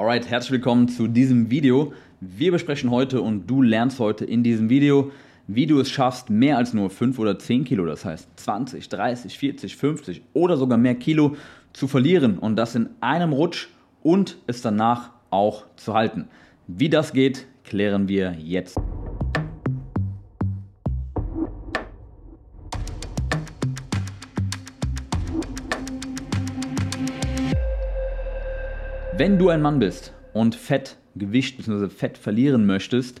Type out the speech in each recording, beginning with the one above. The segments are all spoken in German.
Alright, herzlich willkommen zu diesem Video. Wir besprechen heute und du lernst heute in diesem Video, wie du es schaffst, mehr als nur 5 oder 10 Kilo, das heißt 20, 30, 40, 50 oder sogar mehr Kilo zu verlieren und das in einem Rutsch und es danach auch zu halten. Wie das geht, klären wir jetzt. Wenn du ein Mann bist und Fett, Gewicht bzw. Fett verlieren möchtest,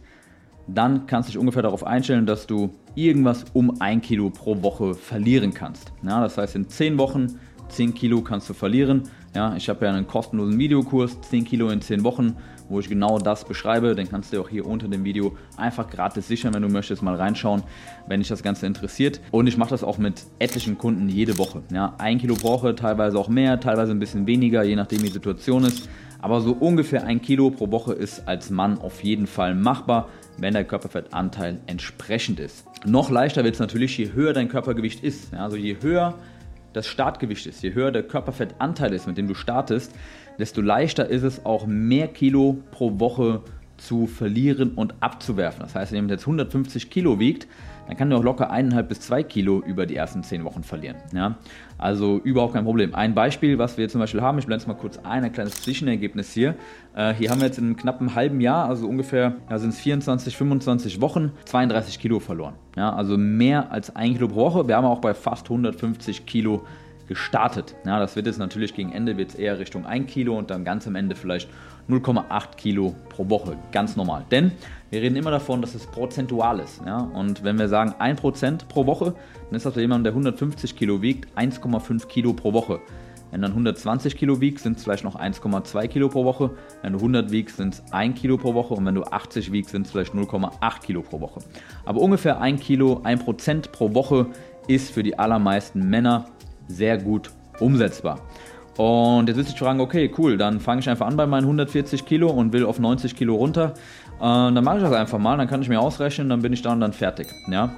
dann kannst du dich ungefähr darauf einstellen, dass du irgendwas um ein Kilo pro Woche verlieren kannst. Ja, das heißt, in 10 Wochen 10 Kilo kannst du verlieren. Ja, ich habe ja einen kostenlosen Videokurs, 10 Kilo in 10 Wochen, wo ich genau das beschreibe. Den kannst du auch hier unter dem Video einfach gratis sichern, wenn du möchtest, mal reinschauen, wenn dich das Ganze interessiert. Und ich mache das auch mit etlichen Kunden jede Woche. Ja, ein Kilo brauche, teilweise auch mehr, teilweise ein bisschen weniger, je nachdem wie die Situation ist. Aber so ungefähr ein Kilo pro Woche ist als Mann auf jeden Fall machbar, wenn der Körperfettanteil entsprechend ist. Noch leichter wird es natürlich, je höher dein Körpergewicht ist. Ja, also je höher das Startgewicht ist, je höher der Körperfettanteil ist, mit dem du startest, desto leichter ist es auch mehr Kilo pro Woche zu verlieren und abzuwerfen. Das heißt, wenn jemand jetzt 150 Kilo wiegt, dann kann er auch locker 1,5 bis 2 Kilo über die ersten 10 Wochen verlieren. Ja? Also überhaupt kein Problem. Ein Beispiel, was wir zum Beispiel haben, ich blende es mal kurz ein, ein kleines Zwischenergebnis hier. Äh, hier haben wir jetzt in einem knappen halben Jahr, also ungefähr ja, sind es 24, 25 Wochen, 32 Kilo verloren. Ja? Also mehr als 1 Kilo pro Woche. Wir haben auch bei fast 150 Kilo gestartet. Ja, das wird jetzt natürlich gegen Ende wird eher Richtung 1 Kilo und dann ganz am Ende vielleicht 0,8 Kilo pro Woche. Ganz normal. Denn wir reden immer davon, dass es prozentual ist. Ja? Und wenn wir sagen 1% pro Woche, dann ist das bei jemandem, der 150 Kilo wiegt, 1,5 Kilo pro Woche. Wenn dann 120 Kilo wiegst, sind es vielleicht noch 1,2 Kilo pro Woche. Wenn du 100 wiegst, sind es 1 Kilo pro Woche. Und wenn du 80 wiegst, sind es vielleicht 0,8 Kilo pro Woche. Aber ungefähr 1 Kilo, 1% pro Woche ist für die allermeisten Männer sehr gut umsetzbar. Und jetzt wirst du dich fragen, okay, cool, dann fange ich einfach an bei meinen 140 Kilo und will auf 90 Kilo runter. Äh, dann mache ich das einfach mal, dann kann ich mir ausrechnen, dann bin ich da und dann fertig. Ja,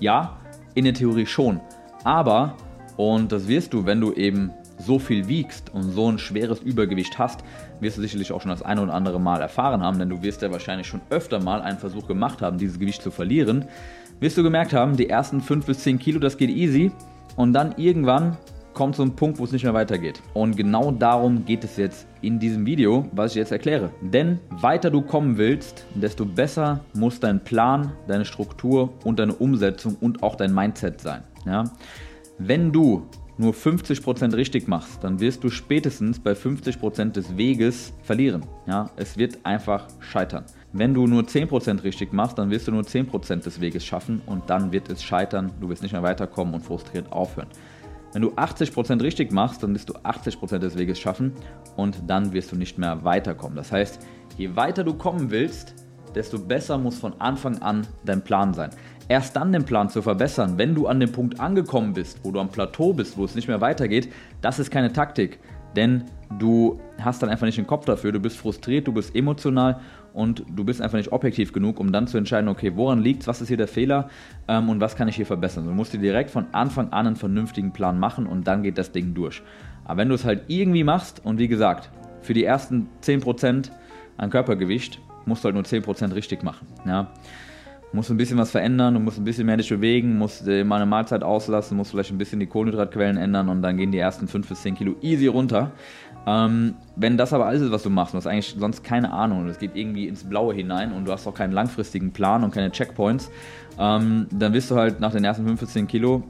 ja in der Theorie schon. Aber, und das wirst du, wenn du eben so viel wiegst und so ein schweres Übergewicht hast, wirst du sicherlich auch schon das eine oder andere Mal erfahren haben, denn du wirst ja wahrscheinlich schon öfter mal einen Versuch gemacht haben, dieses Gewicht zu verlieren. Wirst du gemerkt haben, die ersten 5 bis 10 Kilo, das geht easy. Und dann irgendwann kommt so ein Punkt, wo es nicht mehr weitergeht. Und genau darum geht es jetzt in diesem Video, was ich jetzt erkläre. Denn weiter du kommen willst, desto besser muss dein Plan, deine Struktur und deine Umsetzung und auch dein Mindset sein. Ja? Wenn du nur 50% richtig machst, dann wirst du spätestens bei 50% des Weges verlieren. Ja? Es wird einfach scheitern. Wenn du nur 10% richtig machst, dann wirst du nur 10% des Weges schaffen und dann wird es scheitern. Du wirst nicht mehr weiterkommen und frustriert aufhören. Wenn du 80% richtig machst, dann wirst du 80% des Weges schaffen und dann wirst du nicht mehr weiterkommen. Das heißt, je weiter du kommen willst, desto besser muss von Anfang an dein Plan sein. Erst dann den Plan zu verbessern, wenn du an dem Punkt angekommen bist, wo du am Plateau bist, wo es nicht mehr weitergeht, das ist keine Taktik. Denn du hast dann einfach nicht den Kopf dafür, du bist frustriert, du bist emotional und du bist einfach nicht objektiv genug, um dann zu entscheiden, okay, woran liegt es, was ist hier der Fehler ähm, und was kann ich hier verbessern. Du musst dir direkt von Anfang an einen vernünftigen Plan machen und dann geht das Ding durch. Aber wenn du es halt irgendwie machst und wie gesagt, für die ersten 10% an Körpergewicht musst du halt nur 10% richtig machen. Ja? Musst ein bisschen was verändern, du musst ein bisschen mehr dich bewegen, musst äh, mal eine Mahlzeit auslassen, musst vielleicht ein bisschen die Kohlenhydratquellen ändern und dann gehen die ersten 5 bis 10 Kilo easy runter. Ähm, wenn das aber alles ist, was du machst, du hast eigentlich sonst keine Ahnung und es geht irgendwie ins Blaue hinein und du hast auch keinen langfristigen Plan und keine Checkpoints, ähm, dann wirst du halt nach den ersten 5 bis 10 Kilo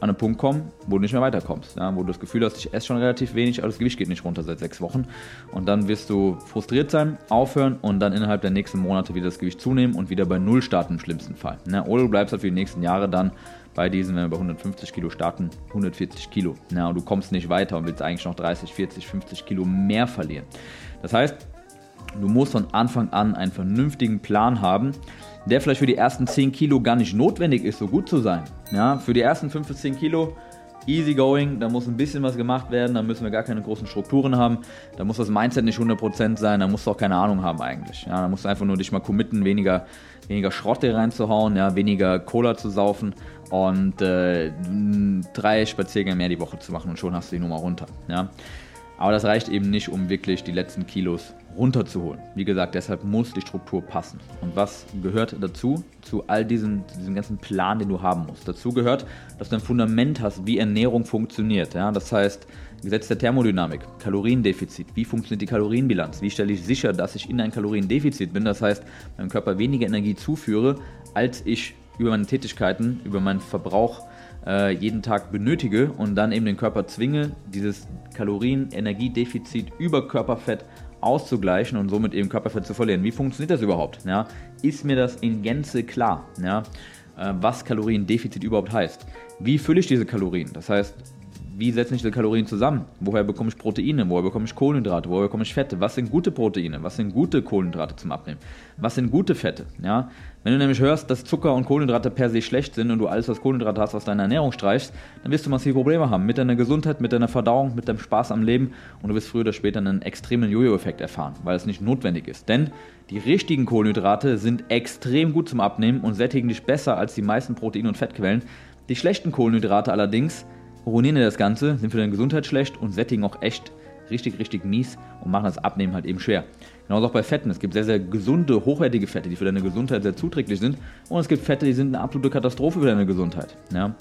an einen Punkt kommen, wo du nicht mehr weiterkommst. Ja, wo du das Gefühl hast, ich esse schon relativ wenig, aber das Gewicht geht nicht runter seit sechs Wochen. Und dann wirst du frustriert sein, aufhören und dann innerhalb der nächsten Monate wieder das Gewicht zunehmen und wieder bei Null starten im schlimmsten Fall. Ja, oder du bleibst halt für die nächsten Jahre dann bei diesen, wenn wir bei 150 Kilo starten, 140 Kilo. Ja, und du kommst nicht weiter und willst eigentlich noch 30, 40, 50 Kilo mehr verlieren. Das heißt, du musst von Anfang an einen vernünftigen Plan haben, der vielleicht für die ersten 10 Kilo gar nicht notwendig ist, so gut zu sein. Ja, für die ersten 5 bis 10 Kilo easy going, da muss ein bisschen was gemacht werden, da müssen wir gar keine großen Strukturen haben, da muss das Mindset nicht 100% sein, da musst du auch keine Ahnung haben eigentlich. Ja, da musst du einfach nur dich mal committen, weniger, weniger Schrott hier reinzuhauen, ja, weniger Cola zu saufen und äh, drei Spaziergänge mehr die Woche zu machen und schon hast du die Nummer runter. Ja. Aber das reicht eben nicht, um wirklich die letzten Kilos runterzuholen. Wie gesagt, deshalb muss die Struktur passen. Und was gehört dazu? Zu all diesen, diesem ganzen Plan, den du haben musst. Dazu gehört, dass du ein Fundament hast, wie Ernährung funktioniert. Ja? Das heißt, Gesetz der Thermodynamik, Kaloriendefizit. Wie funktioniert die Kalorienbilanz? Wie stelle ich sicher, dass ich in ein Kaloriendefizit bin? Das heißt, meinem Körper weniger Energie zuführe, als ich über meine Tätigkeiten, über meinen Verbrauch äh, jeden Tag benötige und dann eben den Körper zwinge, dieses Kalorien-Energiedefizit über Körperfett auszugleichen und somit eben Körperfett zu verlieren. Wie funktioniert das überhaupt? Ja, ist mir das in Gänze klar, ja, äh, was Kaloriendefizit überhaupt heißt? Wie fülle ich diese Kalorien? Das heißt, wie setzen sich diese Kalorien zusammen? Woher bekomme ich Proteine? Woher bekomme ich Kohlenhydrate? Woher bekomme ich Fette? Was sind gute Proteine? Was sind gute Kohlenhydrate zum Abnehmen? Was sind gute Fette? Ja? Wenn du nämlich hörst, dass Zucker und Kohlenhydrate per se schlecht sind und du alles, was Kohlenhydrate hast, aus deiner Ernährung streichst, dann wirst du massive Probleme haben mit deiner Gesundheit, mit deiner Verdauung, mit deinem Spaß am Leben und du wirst früher oder später einen extremen Jojo-Effekt erfahren, weil es nicht notwendig ist. Denn die richtigen Kohlenhydrate sind extrem gut zum Abnehmen und sättigen dich besser als die meisten Protein- und Fettquellen. Die schlechten Kohlenhydrate allerdings ruinieren das Ganze, sind für deine Gesundheit schlecht und sättigen auch echt richtig, richtig mies und machen das Abnehmen halt eben schwer. Genauso auch bei Fetten. Es gibt sehr, sehr gesunde, hochwertige Fette, die für deine Gesundheit sehr zuträglich sind. Und es gibt Fette, die sind eine absolute Katastrophe für deine Gesundheit. Ja?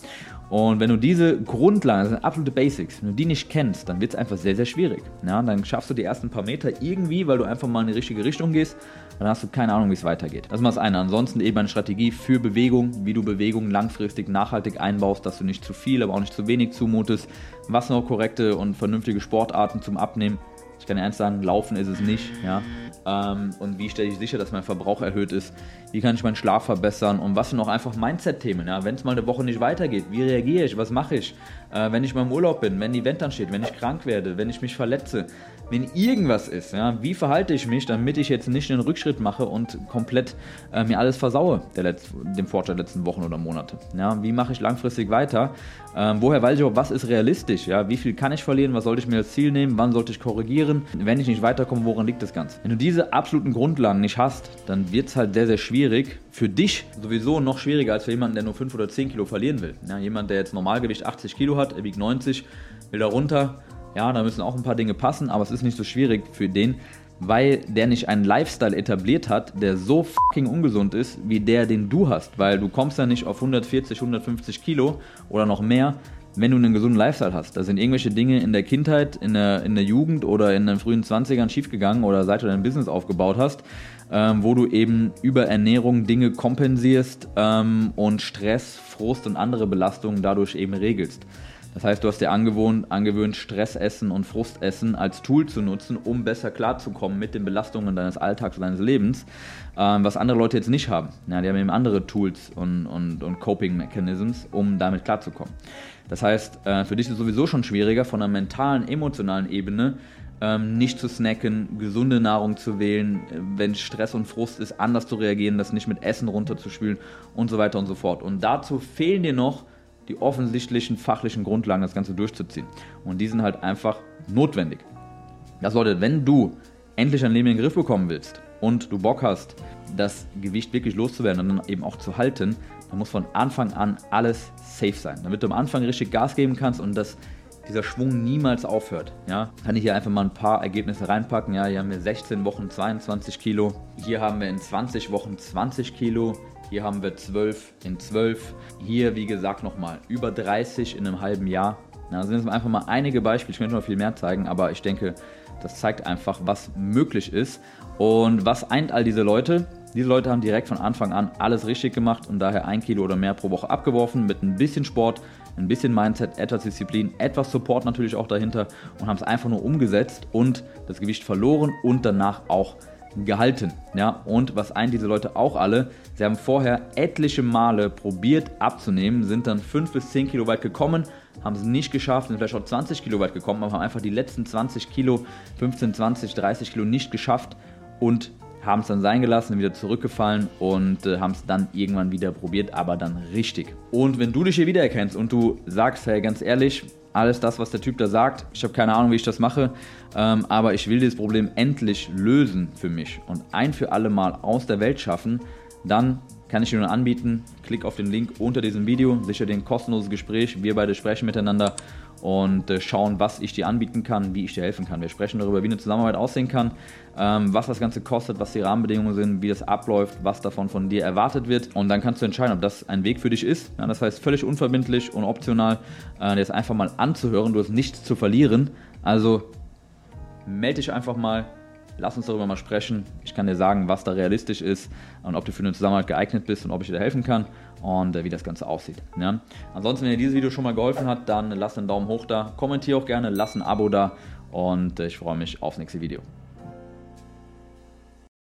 Und wenn du diese Grundlagen, das sind absolute Basics, wenn du die nicht kennst, dann wird es einfach sehr, sehr schwierig. Ja? Dann schaffst du die ersten paar Meter irgendwie, weil du einfach mal in die richtige Richtung gehst. Dann hast du keine Ahnung, wie es weitergeht. Das ist mal das eine. Ansonsten eben eine Strategie für Bewegung, wie du Bewegung langfristig nachhaltig einbaust, dass du nicht zu viel, aber auch nicht zu wenig zumutest. Was noch korrekte und vernünftige Sportarten zum Abnehmen ich kann ernst sagen, laufen ist es nicht. Ja? Ähm, und wie stelle ich sicher, dass mein Verbrauch erhöht ist? Wie kann ich meinen Schlaf verbessern? Und was sind auch einfach Mindset-Themen? Ja? Wenn es mal eine Woche nicht weitergeht, wie reagiere ich? Was mache ich? Äh, wenn ich mal im Urlaub bin, wenn ein Event ansteht, wenn ich krank werde, wenn ich mich verletze, wenn irgendwas ist, ja, wie verhalte ich mich, damit ich jetzt nicht einen Rückschritt mache und komplett äh, mir alles versaue, der dem Fortschritt der letzten Wochen oder Monate. Ja, wie mache ich langfristig weiter? Ähm, woher weiß ich auch, was ist realistisch? Ja, wie viel kann ich verlieren? Was sollte ich mir als Ziel nehmen? Wann sollte ich korrigieren? Wenn ich nicht weiterkomme, woran liegt das Ganze? Wenn du diese absoluten Grundlagen nicht hast, dann wird es halt sehr, sehr schwierig. Für dich sowieso noch schwieriger als für jemanden, der nur 5 oder 10 Kilo verlieren will. Ja, jemand, der jetzt Normalgewicht 80 Kilo hat, er wiegt 90, will da runter, ja, da müssen auch ein paar Dinge passen, aber es ist nicht so schwierig für den, weil der nicht einen Lifestyle etabliert hat, der so fucking ungesund ist, wie der, den du hast. Weil du kommst ja nicht auf 140, 150 Kilo oder noch mehr, wenn du einen gesunden Lifestyle hast. Da sind irgendwelche Dinge in der Kindheit, in der, in der Jugend oder in den frühen 20ern schiefgegangen oder seit du dein Business aufgebaut hast, ähm, wo du eben über Ernährung Dinge kompensierst ähm, und Stress, Frust und andere Belastungen dadurch eben regelst. Das heißt, du hast dir angewohnt, angewöhnt, Stressessen und Frustessen als Tool zu nutzen, um besser klarzukommen mit den Belastungen deines Alltags und deines Lebens, ähm, was andere Leute jetzt nicht haben. Ja, die haben eben andere Tools und, und, und Coping-Mechanisms, um damit klarzukommen. Das heißt, äh, für dich ist es sowieso schon schwieriger, von einer mentalen, emotionalen Ebene ähm, nicht zu snacken, gesunde Nahrung zu wählen, äh, wenn Stress und Frust ist, anders zu reagieren, das nicht mit Essen runterzuspülen und so weiter und so fort. Und dazu fehlen dir noch die offensichtlichen fachlichen Grundlagen, das Ganze durchzuziehen. Und die sind halt einfach notwendig. Das bedeutet, wenn du endlich dein Leben in den Griff bekommen willst und du Bock hast, das Gewicht wirklich loszuwerden und dann eben auch zu halten, dann muss von Anfang an alles safe sein. Damit du am Anfang richtig Gas geben kannst und dass dieser Schwung niemals aufhört. Ja, kann ich hier einfach mal ein paar Ergebnisse reinpacken. Ja, hier haben wir 16 Wochen 22 Kilo. Hier haben wir in 20 Wochen 20 Kilo. Hier haben wir 12 in 12. Hier, wie gesagt, nochmal über 30 in einem halben Jahr. Ja, das sind jetzt einfach mal einige Beispiele. Ich könnte noch viel mehr zeigen, aber ich denke, das zeigt einfach, was möglich ist. Und was eint all diese Leute? Diese Leute haben direkt von Anfang an alles richtig gemacht und daher ein Kilo oder mehr pro Woche abgeworfen mit ein bisschen Sport, ein bisschen Mindset, etwas Disziplin, etwas Support natürlich auch dahinter und haben es einfach nur umgesetzt und das Gewicht verloren und danach auch gehalten. Ja, und was eint diese Leute auch alle? Sie haben vorher etliche Male probiert abzunehmen, sind dann 5 bis 10 Kilo weit gekommen, haben es nicht geschafft, sind vielleicht auch 20 Kilo weit gekommen, aber haben einfach die letzten 20 Kilo, 15, 20, 30 Kilo nicht geschafft und haben es dann sein gelassen, wieder zurückgefallen und äh, haben es dann irgendwann wieder probiert, aber dann richtig. Und wenn du dich hier wiedererkennst und du sagst, hey, ganz ehrlich, alles das, was der Typ da sagt. Ich habe keine Ahnung, wie ich das mache, ähm, aber ich will dieses Problem endlich lösen für mich und ein für alle Mal aus der Welt schaffen. Dann kann ich dir nur anbieten, klick auf den Link unter diesem Video, sicher dir ein kostenloses Gespräch, wir beide sprechen miteinander und äh, schauen, was ich dir anbieten kann, wie ich dir helfen kann. Wir sprechen darüber, wie eine Zusammenarbeit aussehen kann, ähm, was das Ganze kostet, was die Rahmenbedingungen sind, wie das abläuft, was davon von dir erwartet wird. Und dann kannst du entscheiden, ob das ein Weg für dich ist. Das heißt, völlig unverbindlich und optional, äh, das einfach mal anzuhören. Du hast nichts zu verlieren. Also melde dich einfach mal Lass uns darüber mal sprechen. Ich kann dir sagen, was da realistisch ist und ob du für eine Zusammenarbeit geeignet bist und ob ich dir helfen kann und äh, wie das Ganze aussieht. Ja? Ansonsten, wenn dir dieses Video schon mal geholfen hat, dann lass einen Daumen hoch da, kommentiere auch gerne, lass ein Abo da und äh, ich freue mich aufs nächste Video.